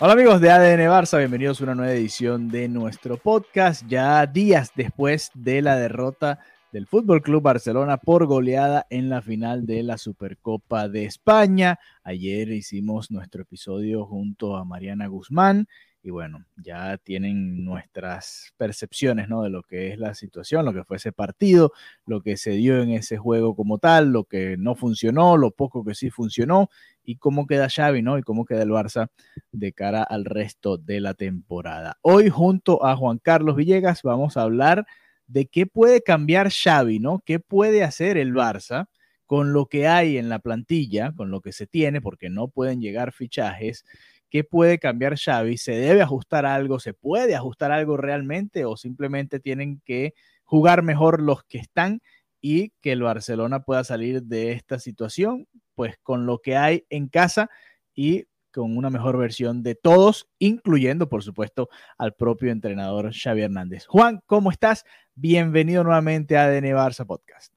Hola amigos de ADN Barça, bienvenidos a una nueva edición de nuestro podcast, ya días después de la derrota del Fútbol Club Barcelona por goleada en la final de la Supercopa de España. Ayer hicimos nuestro episodio junto a Mariana Guzmán y bueno, ya tienen nuestras percepciones ¿no? de lo que es la situación, lo que fue ese partido, lo que se dio en ese juego como tal, lo que no funcionó, lo poco que sí funcionó y cómo queda Xavi, ¿no? Y cómo queda el Barça de cara al resto de la temporada. Hoy junto a Juan Carlos Villegas vamos a hablar de qué puede cambiar Xavi, ¿no? ¿Qué puede hacer el Barça con lo que hay en la plantilla, con lo que se tiene, porque no pueden llegar fichajes? ¿Qué puede cambiar Xavi? ¿Se debe ajustar algo? ¿Se puede ajustar algo realmente? ¿O simplemente tienen que jugar mejor los que están y que el Barcelona pueda salir de esta situación? Pues con lo que hay en casa y con una mejor versión de todos, incluyendo, por supuesto, al propio entrenador Xavi Hernández. Juan, ¿cómo estás? Bienvenido nuevamente a ADN Barça Podcast.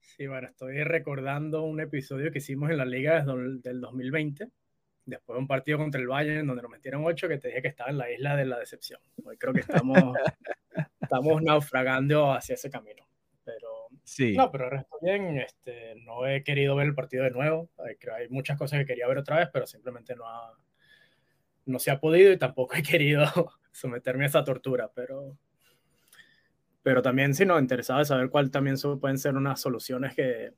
Sí, bueno, estoy recordando un episodio que hicimos en la liga del 2020, después de un partido contra el Bayern, donde nos metieron ocho, que te dije que estaba en la isla de la decepción. Hoy creo que estamos, estamos naufragando hacia ese camino. Pero sí. no, pero el resto bien. Este, no he querido ver el partido de nuevo. Hay, hay muchas cosas que quería ver otra vez, pero simplemente no, ha, no se ha podido y tampoco he querido someterme a esa tortura. Pero, pero también, si no, interesado en saber cuál también pueden ser unas soluciones que,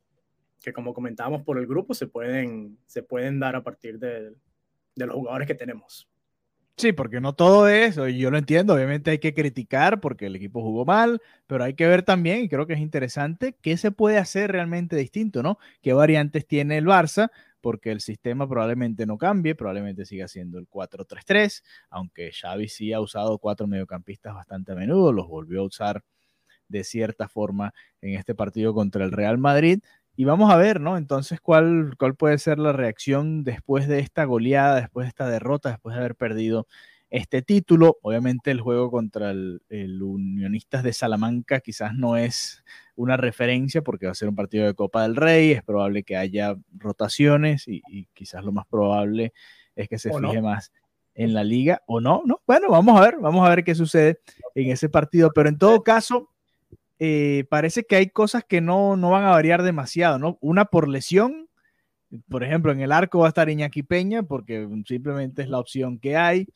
que como comentábamos por el grupo, se pueden, se pueden dar a partir de, de los jugadores que tenemos. Sí, porque no todo es, yo lo entiendo, obviamente hay que criticar porque el equipo jugó mal, pero hay que ver también, y creo que es interesante, qué se puede hacer realmente distinto, ¿no? ¿Qué variantes tiene el Barça? Porque el sistema probablemente no cambie, probablemente siga siendo el 4-3-3, aunque Xavi sí ha usado cuatro mediocampistas bastante a menudo, los volvió a usar de cierta forma en este partido contra el Real Madrid. Y vamos a ver, ¿no? Entonces, ¿cuál, ¿cuál puede ser la reacción después de esta goleada, después de esta derrota, después de haber perdido este título? Obviamente el juego contra el, el, Unionistas de Salamanca quizás no es una referencia porque va a ser un partido de Copa del Rey, es probable que haya rotaciones y, y quizás lo más probable es que se ¿O fije no? más en la liga o no, ¿no? Bueno, vamos a ver, vamos a ver qué sucede en ese partido, pero en todo caso, eh, parece que hay cosas que no, no van a variar demasiado, ¿no? Una por lesión, por ejemplo, en el arco va a estar Iñaki Peña, porque simplemente es la opción que hay.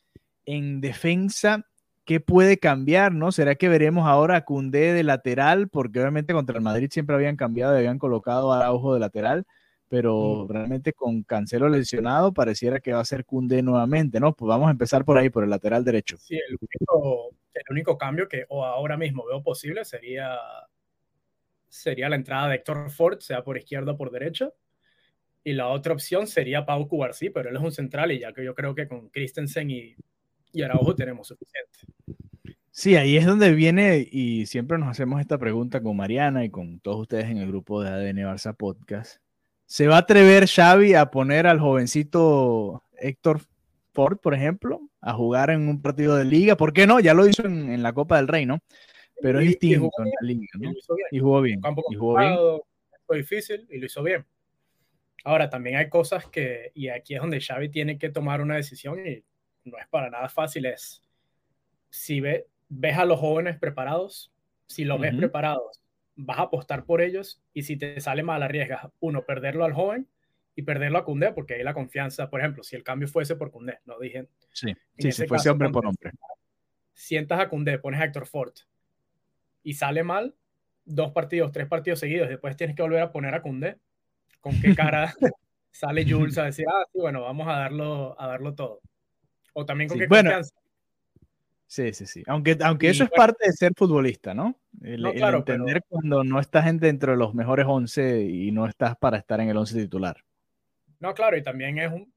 En defensa, ¿qué puede cambiar, no? ¿Será que veremos ahora a Cundé de lateral? Porque obviamente contra el Madrid siempre habían cambiado y habían colocado a Araujo de lateral, pero realmente con Cancelo lesionado pareciera que va a ser Cundé nuevamente, ¿no? Pues vamos a empezar por ahí, por el lateral derecho. Sí, el único, el único cambio que o ahora mismo veo posible sería, sería la entrada de Héctor Ford, sea por izquierda o por derecha. Y la otra opción sería Pau Cubarsí, pero él es un central y ya que yo creo que con Christensen y, y Araujo tenemos suficiente. Sí, ahí es donde viene y siempre nos hacemos esta pregunta con Mariana y con todos ustedes en el grupo de ADN Barça Podcast. ¿Se va a atrever Xavi a poner al jovencito Héctor Ford, por ejemplo, a jugar en un partido de liga? ¿Por qué no? Ya lo hizo en, en la Copa del Rey, ¿no? Pero es Y- y distinto en la liga, ¿no? Y jugó bien. Y jugó bien. fue difícil y lo hizo bien. Ahora, también hay cosas que, y aquí es donde Xavi tiene que tomar una decisión y no es para nada fácil, es si ve, ves a los jóvenes preparados, si los ves Ujú. preparados, vas a apostar por ellos y si te sale mal arriesgas, uno, perderlo al joven y perderlo a Cundé, porque ahí la confianza, por ejemplo, si el cambio fuese por Cundé, no dije, Sí, sí, si ese fuese caso, hombre por hombre. sientas a Cundé, pones a Héctor Ford y sale mal, dos partidos, tres partidos seguidos, después tienes que volver a poner a Cundé. ¿Con qué cara sale Jules a decir, ah, sí, bueno, vamos a darlo, a darlo todo? O también con Sí, qué bueno, confianza. Sí, sí, sí. Aunque, aunque eso es parte de ser futbolista, ¿no? El, entender cuando no estás dentro de los mejores 11 y no estás para estar en el 11 titular. No, claro, y también es un,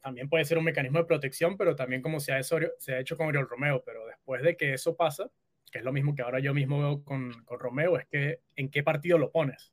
también puede ser un mecanismo de protección, pero también como se ha, hecho, se ha hecho con Oriol Romeo, pero después de que eso pasa, que es lo mismo que ahora yo mismo veo con, con Romeo, es que en qué partido lo pones.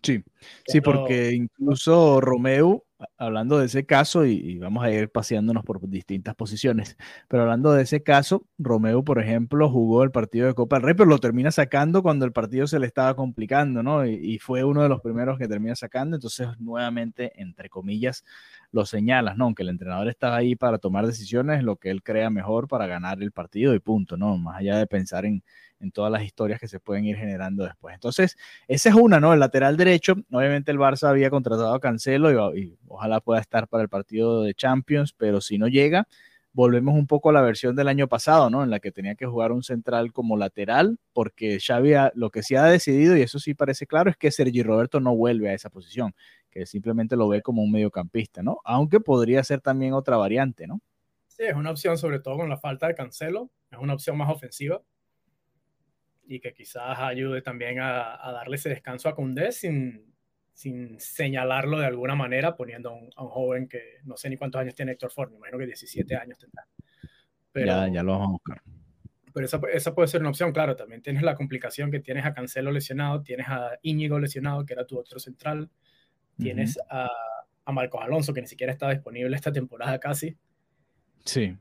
Sí, sí, porque incluso Romeo, hablando de ese caso, y, vamos a ir paseándonos por distintas posiciones, pero hablando de ese caso, Romeo, por ejemplo, jugó el partido de Copa del Rey, pero lo termina sacando cuando el partido se le estaba complicando, ¿no? Y, fue uno de los primeros que termina sacando, entonces nuevamente, entre comillas, lo señalas, ¿no? Aunque el entrenador estaba ahí para tomar decisiones, lo que él crea mejor para ganar el partido y punto, ¿no? Más allá de pensar en en todas las historias que se pueden ir generando después. Entonces, esa es una, ¿no? El lateral derecho, obviamente el Barça había contratado a Cancelo y, ojalá pueda estar para el partido de Champions, pero si no llega, volvemos un poco a la versión del año pasado, ¿no? En la que tenía que jugar un central como lateral, porque Xavi lo que sí ha decidido, y eso sí parece claro, es que Sergi Roberto no vuelve a esa posición, que simplemente lo ve como un mediocampista, ¿no? Aunque podría ser también otra variante, ¿no? Sí, es una opción, sobre todo con la falta de Cancelo, es una opción más ofensiva y que quizás ayude también a, darle ese descanso a Koundé sin, sin señalarlo de alguna manera, poniendo a un, joven que no sé ni cuántos años tiene Héctor Ford, me imagino que 17 años tendrá. Pero, ya, ya lo vamos a buscar. Pero esa, esa, puede ser una opción, claro. También tienes la complicación que tienes a Cancelo lesionado, tienes a Íñigo lesionado, que era tu otro central, tienes a, a Marcos Alonso, que ni siquiera está disponible esta temporada casi. Sí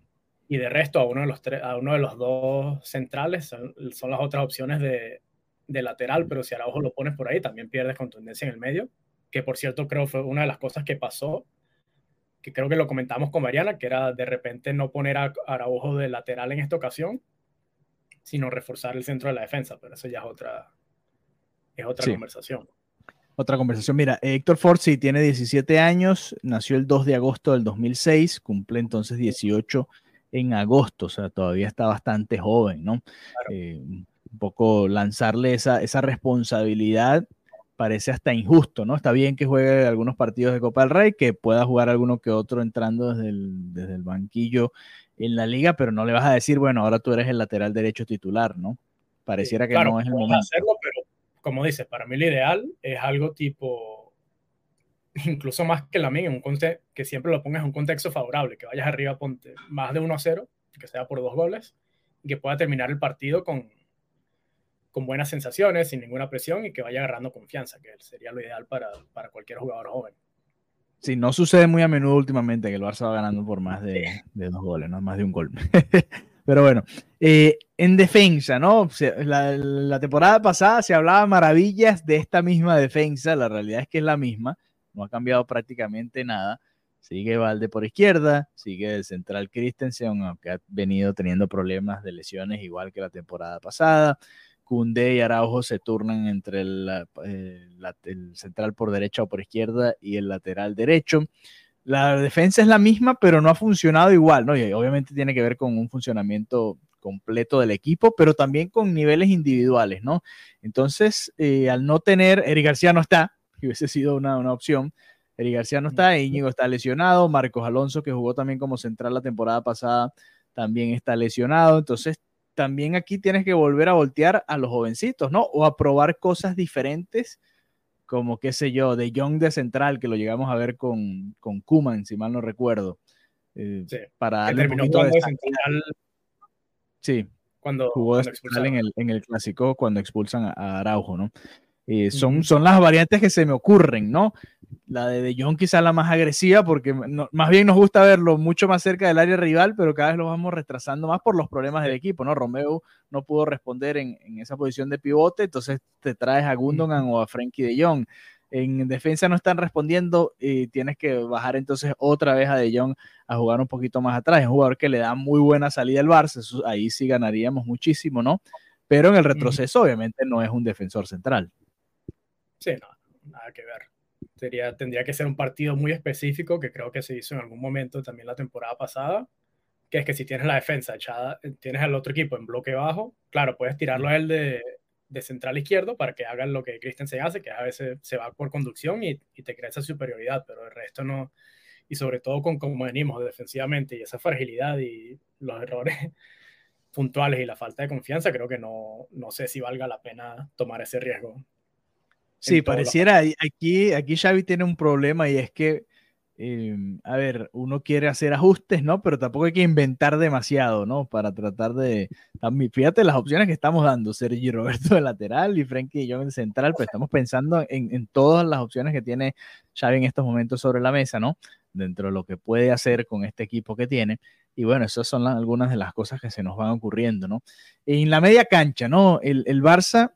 y de resto a uno de los, a uno de los dos centrales son, las otras opciones de, de, lateral, pero si Araujo lo pones por ahí también pierdes contundencia en el medio, que por cierto creo fue una de las cosas que pasó, que creo que lo comentamos con Mariana, que era de repente no poner a Araujo de lateral en esta ocasión, sino reforzar el centro de la defensa, pero eso ya es otra, es otra conversación. Otra conversación. Mira, Héctor Ford sí tiene 17 años, nació el 2 de agosto del 2006, cumple entonces 18 en agosto, o sea, todavía está bastante joven, ¿no? Eh, un poco lanzarle esa, esa responsabilidad parece hasta injusto, ¿no? Está bien que juegue algunos partidos de Copa del Rey, que pueda jugar alguno que otro entrando desde el, desde el banquillo en la liga, pero no le vas a decir, bueno, ahora tú eres el lateral derecho titular, ¿no? Pareciera que no es el momento. Hacerlo, pero como dices, para mí lo ideal es algo tipo incluso más que la mía, un que siempre lo pongas en un contexto favorable, que vayas arriba, ponte más de 1 a 0, que sea por dos goles, y que pueda terminar el partido con, con buenas sensaciones, sin ninguna presión y que vaya agarrando confianza, que sería lo ideal para, para cualquier jugador joven. Sí, no sucede muy a menudo últimamente que el Barça va ganando por más de, de dos goles, no más de un gol. Pero bueno, eh, en defensa, ¿no? La, la, temporada pasada se hablaba maravillas de esta misma defensa, la realidad es que es la misma no ha cambiado prácticamente nada. Sigue Valde por izquierda, sigue el central Christensen, aunque ha venido teniendo problemas de lesiones igual que la temporada pasada. Cundé y Araujo se turnan entre el, el, central por derecha o por izquierda y el lateral derecho. La defensa es la misma, pero no ha funcionado igual, ¿no? Y obviamente tiene que ver con un funcionamiento completo del equipo, pero también con niveles individuales, ¿no? Entonces, eh, al no tener, Eric García no está, que hubiese sido una, una opción. Eri García no está, Íñigo está lesionado, Marcos Alonso, que jugó también como central la temporada pasada, también está lesionado. Entonces, también aquí tienes que volver a voltear a los jovencitos, ¿no? O a probar cosas diferentes, como qué sé yo, de Young de central, que lo llegamos a ver con, con Kuman, si mal no recuerdo. Eh, para darle un poquito de central. Sí, cuando jugó de central en el, en el clásico cuando expulsan a Araujo, ¿no? Eh, son, son las variantes que se me ocurren, ¿no? La de De Jong quizá la más agresiva porque más bien nos gusta verlo mucho más cerca del área rival, pero cada vez lo vamos retrasando más por los problemas del equipo, ¿no? Romeo no pudo responder en, en esa posición de pivote, entonces te traes a Gundogan o a Frankie De Jong. En defensa no están respondiendo y tienes que bajar entonces otra vez a De Jong a jugar un poquito más atrás. Es un jugador que le da muy buena salida al Barça, ahí sí ganaríamos muchísimo, ¿no? Pero en el retroceso obviamente no es un defensor central. Sí, no, nada que ver. Sería, tendría que ser un partido muy específico que creo que se hizo en algún momento también la temporada pasada, que es que si tienes la defensa echada, tienes al otro equipo en bloque bajo, claro, puedes tirarlo a él de, de central izquierdo para que hagan lo que Christensen hace, que a veces se va por conducción y, y, te crea esa superioridad, pero el resto no, y sobre todo con cómo venimos defensivamente y esa fragilidad y los errores puntuales y la falta de confianza, creo que no, no sé si valga la pena tomar ese riesgo. Sí, pareciera, aquí, aquí Xavi tiene un problema y es que Em, a ver, uno quiere hacer ajustes, ¿no? Pero tampoco hay que inventar demasiado, ¿no? Para tratar de... Fíjate las opciones que estamos dando, Sergi Roberto de lateral y Frenkie John de central, pero estamos pensando en, en, todas las opciones que tiene Xavi en estos momentos sobre la mesa, ¿no? Dentro de lo que puede hacer con este equipo que tiene. Y bueno, esas son algunas de las cosas que se nos van ocurriendo, ¿no? En la media cancha, ¿no? El, el Barça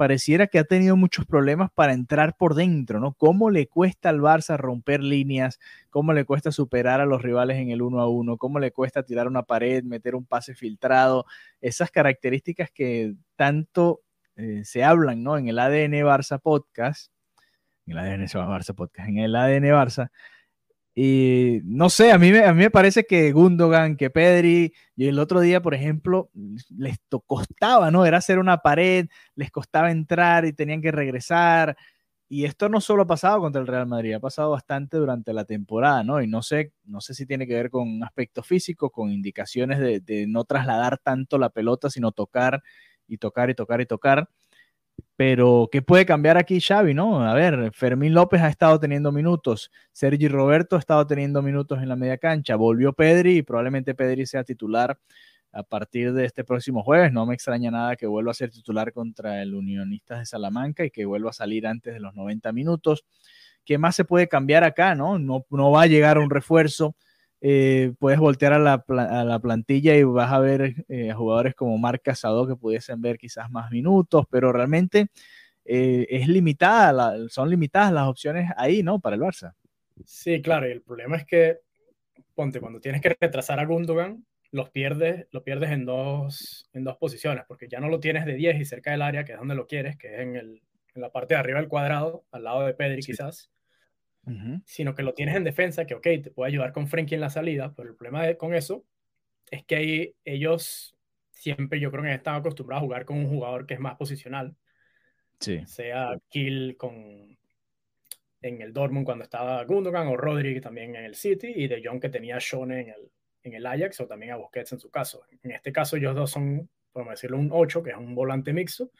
pareciera que ha tenido muchos problemas para entrar por dentro, ¿no? ¿Cómo le cuesta al Barça romper líneas? ¿Cómo le cuesta superar a los rivales en el uno a uno? ¿Cómo le cuesta tirar una pared, meter un pase filtrado? Esas características que tanto eh, se hablan, ¿no? En el ADN Barça Podcast, en el ADN Barça Podcast, en el ADN Barça, y no sé, a mí, a mí me parece que Gundogan, que Pedri, y el otro día, por ejemplo, les costaba, ¿no? Era hacer una pared, les costaba entrar y tenían que regresar. Y esto no solo ha pasado contra el Real Madrid, ha pasado bastante durante la temporada, ¿no? Y no sé, no sé si tiene que ver con aspecto físico, con indicaciones de no trasladar tanto la pelota, sino tocar y tocar y tocar y tocar. Pero, ¿qué puede cambiar aquí Xavi, no? A ver, Fermín López ha estado teniendo minutos, Sergi Roberto ha estado teniendo minutos en la media cancha, volvió Pedri y probablemente Pedri sea titular a partir de este próximo jueves. No me extraña nada que vuelva a ser titular contra el Unionistas de Salamanca y que vuelva a salir antes de los 90 minutos. ¿Qué más se puede cambiar acá, no? No, no va a llegar un refuerzo. Eh, puedes voltear a la, a la, plantilla y vas a ver eh, jugadores como Marc Casado que pudiesen ver quizás más minutos, pero realmente eh, es limitada, son limitadas las opciones ahí, ¿no? Para el Barça. Sí, claro, y el problema es que, ponte, cuando tienes que retrasar a Gundogan, los pierdes, lo pierdes en dos, en dos posiciones, porque ya no lo tienes de 10 y cerca del área, que es donde lo quieres, que es en, el, en la parte de arriba del cuadrado, al lado de Pedri quizás sino que lo tienes en defensa, que ok, te puede ayudar con Frenkie en la salida, pero el problema con eso es que ahí ellos siempre yo creo que están acostumbrados a jugar con un jugador que es más posicional. Sí. Sea Kill con en el Dortmund cuando estaba Gundogan o Rodri también en el City y De Jong que tenía a Shone en el, en el Ajax o también a Busquets en su caso. En este caso ellos dos son, podemos decirlo, un 8, que es un volante mixto,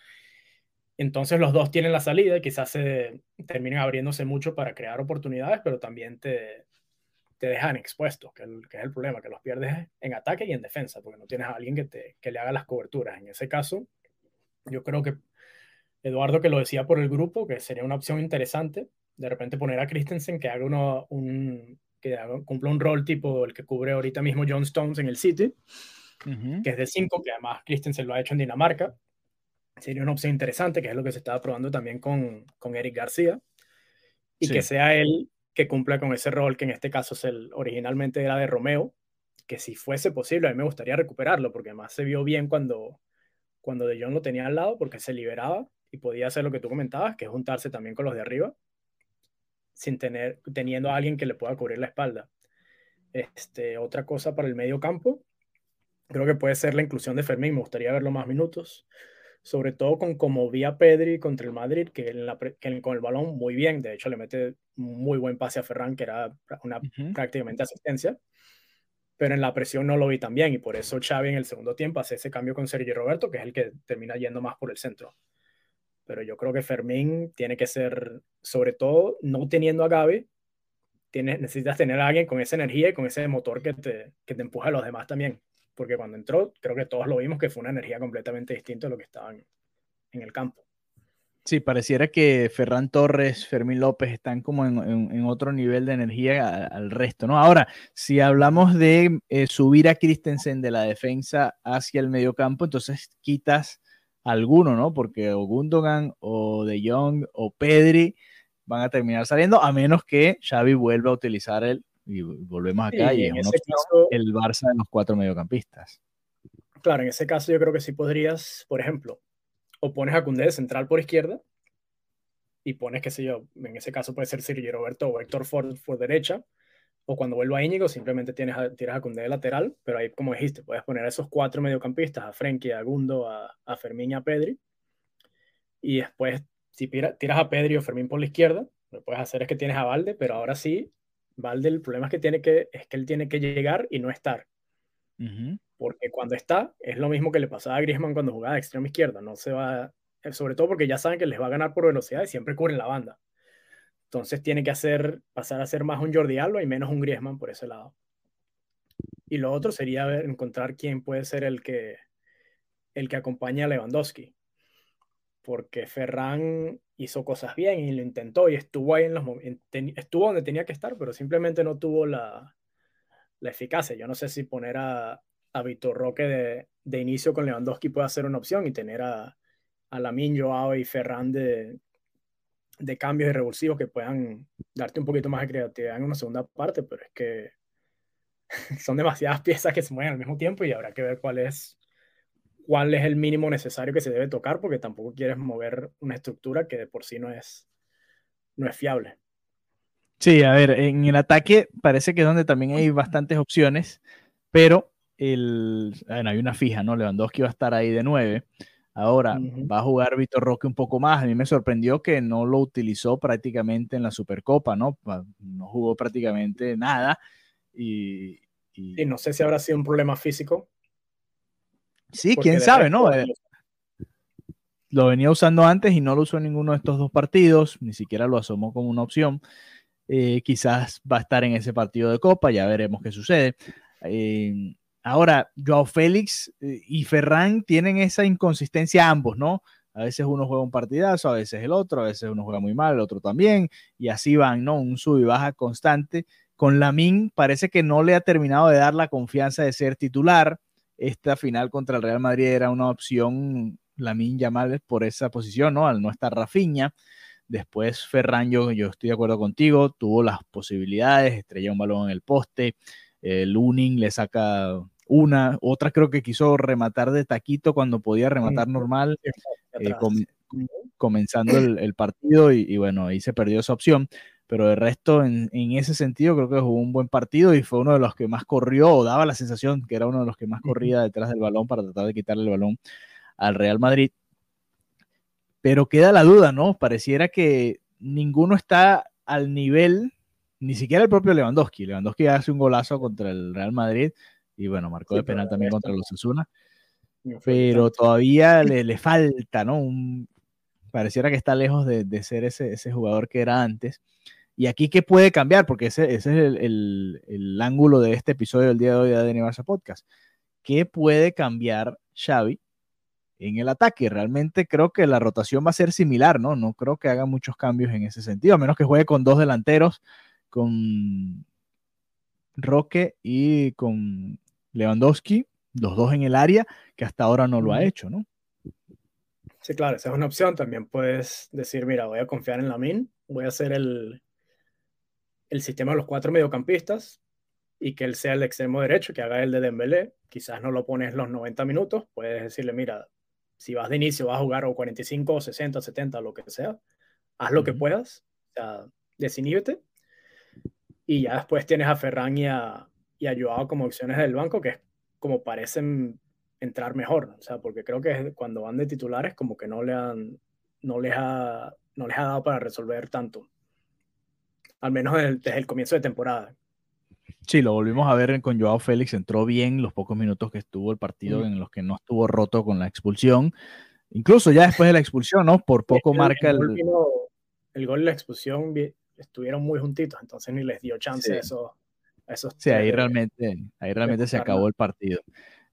entonces los dos tienen la salida y quizás se terminen abriéndose mucho para crear oportunidades, pero también te, te dejan expuestos, que, que, es el problema, que los pierdes en ataque y en defensa, porque no tienes a alguien que, te, que le haga las coberturas. En ese caso, yo creo que Eduardo que lo decía por el grupo, que sería una opción interesante, de repente poner a Christensen que haga uno, un, que cumpla un rol tipo el que cubre ahorita mismo John Stones en el City, que es de 5, que además Christensen lo ha hecho en Dinamarca, sería una opción interesante, que es lo que se estaba probando también con, con Eric García, y que sea él que cumpla con ese rol que en este caso es el, originalmente era de Romeo, que si fuese posible, a mí me gustaría recuperarlo, porque además se vio bien cuando, cuando De Jong lo tenía al lado, porque se liberaba y podía hacer lo que tú comentabas, que es juntarse también con los de arriba, sin tener, teniendo a alguien que le pueda cubrir la espalda. Este, otra cosa para el medio campo, creo que puede ser la inclusión de Fermín, me gustaría verlo más minutos sobre todo con como vi a Pedri contra el Madrid, que, en la, que con el balón muy bien, de hecho le mete muy buen pase a Ferran, que era una prácticamente asistencia, pero en la presión no lo vi tan bien y por eso Xavi en el segundo tiempo hace ese cambio con Sergio Roberto, que es el que termina yendo más por el centro. Pero yo creo que Fermín tiene que ser, sobre todo, no teniendo a Gaby, tienes, necesitas tener a alguien con esa energía y con ese motor que te, que te empuja a los demás también porque cuando entró, creo que todos lo vimos que fue una energía completamente distinta a lo que estaban en el campo. Sí, pareciera que Ferran Torres, Fermín López están como en, otro nivel de energía al resto, ¿no? Ahora, si hablamos de eh, subir a Christensen de la defensa hacia el mediocampo, entonces quitas alguno, ¿no? Porque o Gundogan o De Jong o Pedri van a terminar saliendo, a menos que Xavi vuelva a utilizar el y volvemos acá y, es el Barça de los cuatro mediocampistas. Claro, en ese caso yo creo que sí podrías, por ejemplo, o pones a Cundé de central por izquierda y pones, qué sé yo, en ese caso puede ser Sergio Roberto o Héctor Ford por derecha, o cuando vuelva a Íñigo simplemente tienes a, tiras a Cundé de lateral, pero ahí, como dijiste, puedes poner a esos cuatro mediocampistas, a Frenkie, a Gundo, a, a Fermín y a Pedri, y después si tiras a Pedri o Fermín por la izquierda, lo que puedes hacer es que tienes a Valde, pero ahora sí Valde el problema es que, tiene que, es que él tiene que llegar y no estar. Porque cuando está, es lo mismo que le pasaba a Griezmann cuando jugaba de extrema izquierda. No se va, eh, sobre todo porque ya saben que les va a ganar por velocidad y siempre cubren la banda. Entonces tiene que hacer, pasar a ser más un Jordi Alba y menos un Griezmann por ese lado. Y lo otro sería encontrar quién puede ser el que, el que acompañe a Lewandowski. Porque Ferran hizo cosas bien y lo intentó y estuvo ahí en los estuvo donde tenía que estar, pero simplemente no tuvo la, la eficacia. Yo no sé si poner a, a Vitor Roque de, de, inicio con Lewandowski puede ser una opción y tener a, a Lamin, Joao y Ferran de, de cambios y revulsivos que puedan darte un poquito más de creatividad en una segunda parte, pero es que son demasiadas piezas que se mueven al mismo tiempo y habrá que ver cuál es cuál es el mínimo necesario que se debe tocar porque tampoco quieres mover una estructura que de por sí no es no es fiable. Sí, a ver, en el ataque parece que es donde también hay bastantes opciones, pero el, hay una fija, ¿no? Lewandowski va a estar ahí de nueve. Ahora va a jugar Vitor Roque un poco más. A mí me sorprendió que no lo utilizó prácticamente en la Supercopa, ¿no? No jugó prácticamente nada. Y, no sé si habrá sido un problema físico. Sí, quién sabe, ¿no? Eh, lo venía usando antes y no lo usó en ninguno de estos dos partidos, ni siquiera lo asomó como una opción. Eh, quizás va a estar en ese partido de Copa, ya veremos qué sucede. Eh, ahora, Joao Félix y Ferran tienen esa inconsistencia ambos, ¿no? A veces uno juega un partidazo, a veces el otro, a veces uno juega muy mal, el otro también, y así van, ¿no? Un sub y baja constante con Lamin parece que no le ha terminado de dar la confianza de ser titular. Esta final contra el Real Madrid era una opción, Lamin Yamal por esa posición, ¿no? Al no estar Rafiña. Después Ferran, yo, estoy de acuerdo contigo, tuvo las posibilidades, estrella un balón en el poste, el Lunin le saca una, otra creo que quiso rematar de taquito cuando podía rematar normal, eh, comenzando el, partido y, y, bueno, ahí se perdió esa opción pero de resto, en, ese sentido, creo que jugó un buen partido y fue uno de los que más corrió, o daba la sensación que era uno de los que más corría detrás del balón para tratar de quitarle el balón al Real Madrid. Pero queda la duda, ¿no? Pareciera que ninguno está al nivel, ni siquiera el propio Lewandowski. Lewandowski hace un golazo contra el Real Madrid y bueno, marcó de penal también contra los Asuna. Pero todavía le, le, falta, ¿no? Un, pareciera que está lejos de, de ser ese, ese, jugador que era antes. Y aquí, ¿qué puede cambiar? Porque ese, ese es el, el, ángulo de este episodio del día de hoy de ADN Barça Podcast. ¿Qué puede cambiar Xavi en el ataque? Realmente creo que la rotación va a ser similar, ¿no? No creo que haga muchos cambios en ese sentido, a menos que juegue con dos delanteros, con Roque y con Lewandowski, los dos en el área, que hasta ahora no lo ha hecho, ¿no? Sí, claro, esa es una opción. También puedes decir, mira, voy a confiar en la Min, voy a hacer el, el sistema de los cuatro mediocampistas y que él sea el extremo derecho, que haga el de Dembélé. Quizás no lo pones los 90 minutos, puedes decirle, mira, si vas de inicio, vas a jugar o 45, o 60, 70, lo que sea, haz lo que puedas, o sea, desiníbete. Y ya después tienes a Ferran y a, y a Joao como opciones del banco, que es como parecen entrar mejor, o sea, porque creo que cuando van de titulares como que no le han, no les ha, no les ha dado para resolver tanto al menos desde el comienzo de temporada. Sí, lo volvimos a ver con Joao Félix, entró bien los pocos minutos que estuvo el partido en los que no estuvo roto con la expulsión. Incluso ya después de la expulsión, ¿no? Por poco marca el... el gol y la expulsión estuvieron muy juntitos, entonces ni les dio chance a esos, esos... Sí, ahí realmente, ahí realmente se acabó el partido.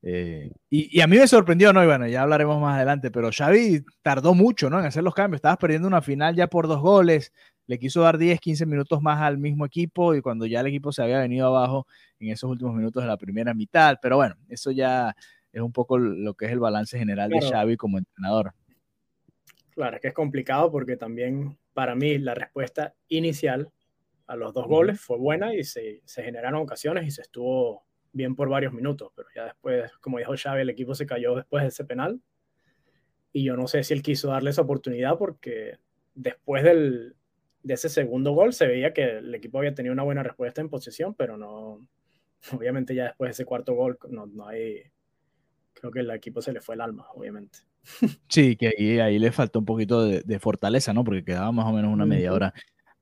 Eh, y, y, a mí me sorprendió, ¿no? Y bueno, ya hablaremos más adelante, pero Xavi tardó mucho, ¿no? En hacer los cambios. Estabas perdiendo una final ya por dos goles, le quiso dar 10, 15 minutos más al mismo equipo y cuando ya el equipo se había venido abajo en esos últimos minutos de la primera mitad. Pero bueno, eso ya es un poco lo que es el balance general de Xavi como entrenador. Claro, es que es complicado porque también para mí la respuesta inicial a los dos goles fue buena y se, se generaron ocasiones y se estuvo bien por varios minutos, pero ya después, como dijo Xavi, el equipo se cayó después de ese penal y yo no sé si él quiso darle esa oportunidad porque después del, de ese segundo gol se veía que el equipo había tenido una buena respuesta en posesión, pero no, obviamente ya después de ese cuarto gol no, no hay, creo que el equipo se le fue el alma, obviamente. Sí, que ahí, ahí le faltó un poquito de, fortaleza, ¿no? Porque quedaba más o menos una media hora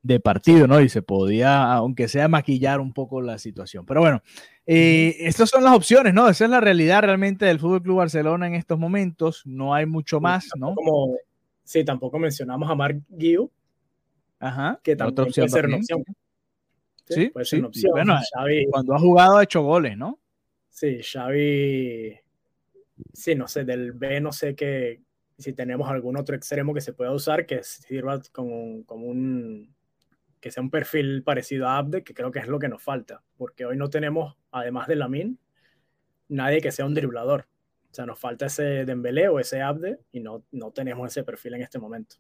de partido, ¿no? Y se podía, aunque sea, maquillar un poco la situación. Pero bueno, eh, estas son las opciones, ¿no? Esa es la realidad realmente del Fútbol Club Barcelona en estos momentos. No hay mucho más, ¿no? Como, sí, tampoco mencionamos a Mark Guiu, Ajá, que también puede ser una opción. Sí, puede ser una opción. Bueno, cuando ha jugado ha hecho goles, ¿no? Sí, Xavi, sí, no sé, del B no sé qué, si tenemos algún otro extremo que se pueda usar que sirva como, como un que sea un perfil parecido a Abde, que creo que es lo que nos falta, porque hoy no tenemos, además de Lamin, nadie que sea un driblador. O sea, nos falta ese Dembélé o ese Abde y no, no tenemos ese perfil en este momento.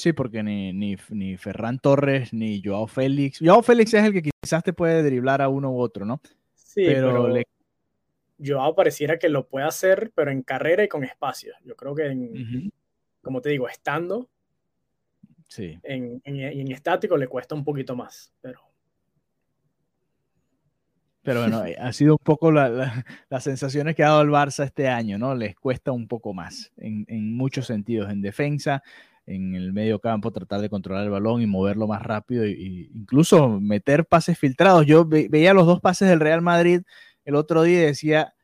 Sí, porque ni, ni, ni, Ferran Torres ni Joao Félix. Joao Félix es el que quizás te puede driblar a uno u otro, ¿no? Sí, pero, Joao pareciera que lo puede hacer, pero en carrera y con espacio. Yo creo que, como te digo, estando, Sí. En, en, estático le cuesta un poquito más, pero... Pero bueno, ha sido un poco las sensaciones que ha dado el Barça este año, ¿no? Les cuesta un poco más en, en, muchos sentidos, en defensa, en el medio campo, tratar de controlar el balón y moverlo más rápido e incluso meter pases filtrados. Yo veía los dos pases del Real Madrid el otro día y decía,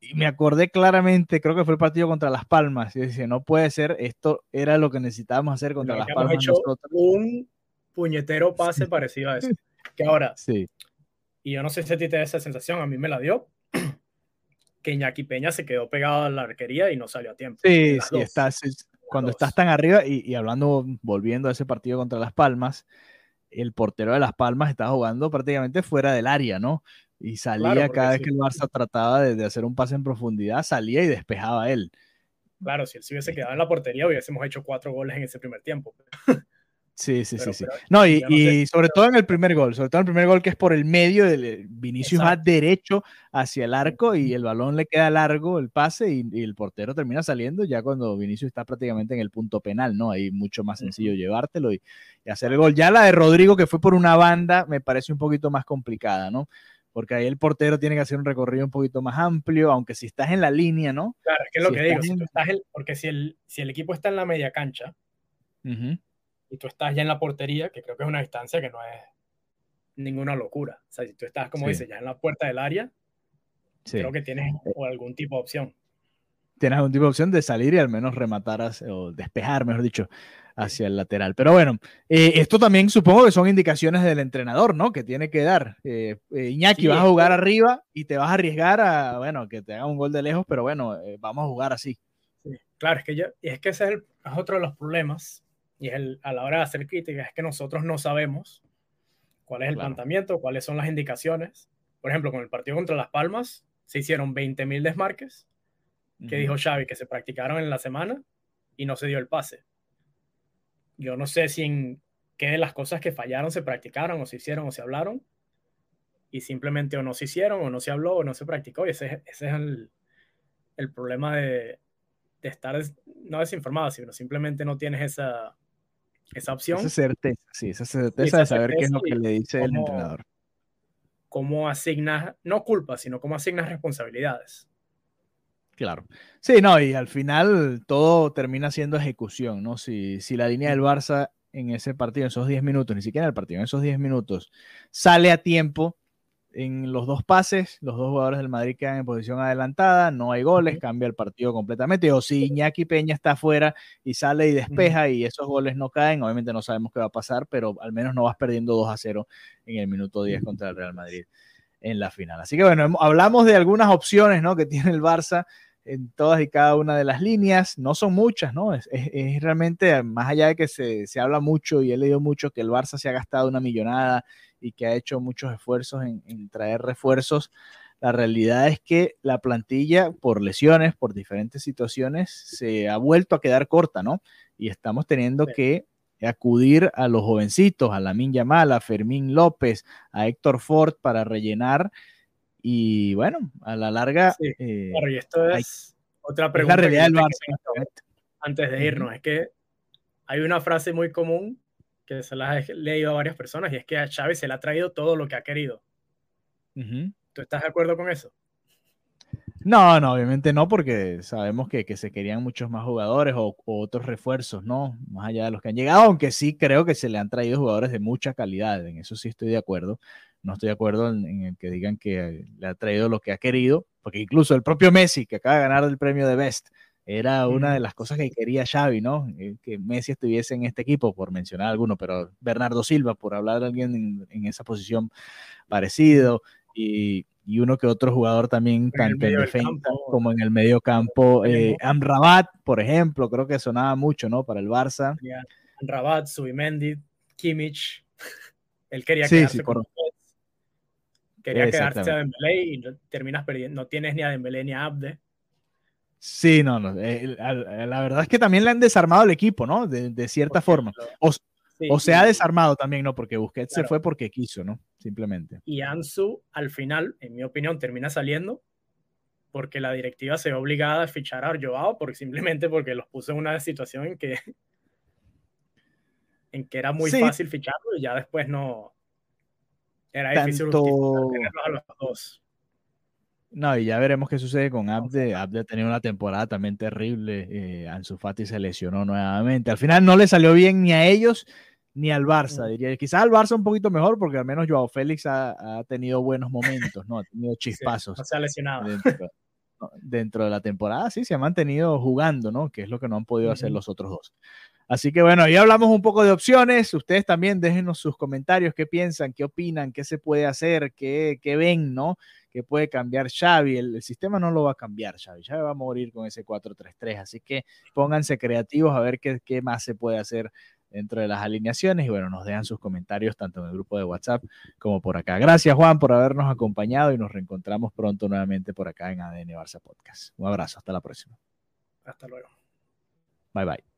y me acordé claramente, creo que fue el partido contra Las Palmas, y decía, no puede ser, esto era lo que necesitábamos hacer contra Las Palmas. Hecho un puñetero pase parecido a eso. Que ahora, sí. y yo no sé si a ti te da esa sensación, a mí me la dio, que Iñaki Peña se quedó pegado a la arquería y no salió a tiempo. Sí, sí, estás, cuando estás tan arriba y, y, hablando, volviendo a ese partido contra Las Palmas, el portero de Las Palmas estaba jugando prácticamente fuera del área, ¿no? Y salía cada vez que el Barça trataba de, hacer un pase en profundidad, salía y despejaba él. Claro, si él se hubiese quedado en la portería, hubiésemos hecho cuatro goles en ese primer tiempo. Sí, sí, sí, sí. no, y, sobre todo en el primer gol, sobre todo en el primer gol que es por el medio, del Vinicius va derecho hacia el arco y el balón le queda largo el pase y, el portero termina saliendo ya cuando Vinicius está prácticamente en el punto penal, ¿no? Ahí mucho más sencillo llevártelo y, hacer el gol. Ya la de Rodrigo, que fue por una banda, me parece un poquito más complicada, ¿no? porque ahí el portero tiene que hacer un recorrido un poquito más amplio, aunque si estás en la línea, ¿no? Claro, es que es lo que digo, si estás porque si el, si el equipo está en la media cancha y tú estás ya en la portería, que creo que es una distancia que no es ninguna locura, o sea, si tú estás, como dices, ya en la puerta del área, creo que tienes eh. algún tipo de opción. Tienes algún tipo de opción de salir y al menos rematar o despejar, mejor dicho, hacia el lateral. Pero bueno, eh, esto también supongo que son indicaciones del entrenador, ¿no? Que tiene que dar. Eh, eh Iñaki, vas a jugar arriba y te vas a arriesgar a, bueno, que te haga un gol de lejos, pero bueno, eh, vamos a jugar así. claro, es que, yo, y es que ese es, otro de los problemas, y es el, a la hora de hacer críticas, es que nosotros no sabemos cuál es el planteamiento, cuáles son las indicaciones. Por ejemplo, con el partido contra Las Palmas, se hicieron 20.000 desmarques, que dijo Xavi que se practicaron en la semana y no se dio el pase. Yo no sé si en qué de las cosas que fallaron se practicaron o se hicieron o se hablaron y simplemente o no se hicieron o no se habló o no se practicó. Y ese, ese es el, el problema de, de, estar no desinformado, sino simplemente no tienes esa, esa opción. Esa certeza, sí, esa certeza de saber qué es lo que le dice el entrenador. Cómo asignas, no culpa, sino cómo asignas responsabilidades. Claro. Sí, no, y al final todo termina siendo ejecución, ¿no? Si, si la línea del Barça en ese partido, en esos 10 minutos, ni siquiera en el partido, en esos 10 minutos, sale a tiempo en los dos pases, los dos jugadores del Madrid quedan en posición adelantada, no hay goles, cambia el partido completamente. O si Iñaki Peña está afuera y sale y despeja y esos goles no caen, obviamente no sabemos qué va a pasar, pero al menos no vas perdiendo 2 a 0 en el minuto 10 contra el Real Madrid en la final. Así que bueno, hablamos de algunas opciones ¿no? que tiene el Barça en todas y cada una de las líneas. No son muchas, ¿no? Es, realmente, más allá de que se, se, habla mucho y he leído mucho que el Barça se ha gastado una millonada y que ha hecho muchos esfuerzos en, en traer refuerzos, la realidad es que la plantilla, por lesiones, por diferentes situaciones, se ha vuelto a quedar corta, ¿no? Y estamos teniendo que acudir a los jovencitos, a Lamin Yamal, a Fermín López, a Héctor Ford para rellenar. Y bueno, a la larga. Eh, y esto es otra pregunta. antes de irnos, es que hay una frase muy común que se la he leído a varias personas y es que a Chávez se le ha traído todo lo que ha querido. ¿Tú estás de acuerdo con eso? No, no, obviamente no, porque sabemos que, se querían muchos más jugadores o, otros refuerzos, ¿no? Más allá de los que han llegado, aunque sí creo que se le han traído jugadores de mucha calidad, en eso sí estoy de acuerdo. No estoy de acuerdo en, el que digan que le ha traído lo que ha querido, porque incluso el propio Messi, que acaba de ganar el premio de Best, era una de las cosas que quería Xavi, ¿no? Eh, que Messi estuviese en este equipo, por mencionar alguno, pero Bernardo Silva, por hablar de alguien en, en esa posición parecido, y, y uno que otro jugador también, tanto en defensa como en el medio campo. Eh, Amrabat, por ejemplo, creo que sonaba mucho, ¿no? Para el Barça. Amrabat, Subimendi, Kimmich. Él quería quedarse con Quería quedarse a Dembélé y terminas perdiendo. No tienes ni a Dembélé ni a Abde. Sí, no, no. Eh, la verdad es que también le han desarmado el equipo, ¿no? De, cierta forma. O, se ha desarmado también, ¿no? Porque Busquets se fue porque quiso, ¿no? Simplemente. Y Ansu, al final, en mi opinión, termina saliendo porque la directiva se ve obligada a fichar a Joao porque simplemente porque los puso en una situación en que en que era muy fácil ficharlo y ya después no era difícil a los dos. No, y ya veremos qué sucede con Abde. Abde ha tenido una temporada también terrible. Eh, Ansu Fati se lesionó nuevamente. Al final no le salió bien ni a ellos ni al Barça, diría. Quizás al Barça un poquito mejor, porque al menos Joao Félix ha, tenido buenos momentos, ¿no? Ha tenido chispazos. no se ha lesionado. Dentro, de la temporada, sí, se ha mantenido jugando, ¿no? Que es lo que no han podido hacer los otros dos. Así que bueno, ya hablamos un poco de opciones. Ustedes también déjenos sus comentarios, qué piensan, qué opinan, qué se puede hacer, qué, qué ven, ¿no? Que puede cambiar Xavi. El, sistema no lo va a cambiar Xavi. Xavi va a morir con ese 4-3-3. Así que pónganse creativos a ver qué, qué más se puede hacer dentro de las alineaciones y bueno, nos dejan sus comentarios tanto en el grupo de WhatsApp como por acá. Gracias Juan por habernos acompañado y nos reencontramos pronto nuevamente por acá en ADN Barça Podcast. Un abrazo, hasta la próxima. Hasta luego. Bye bye.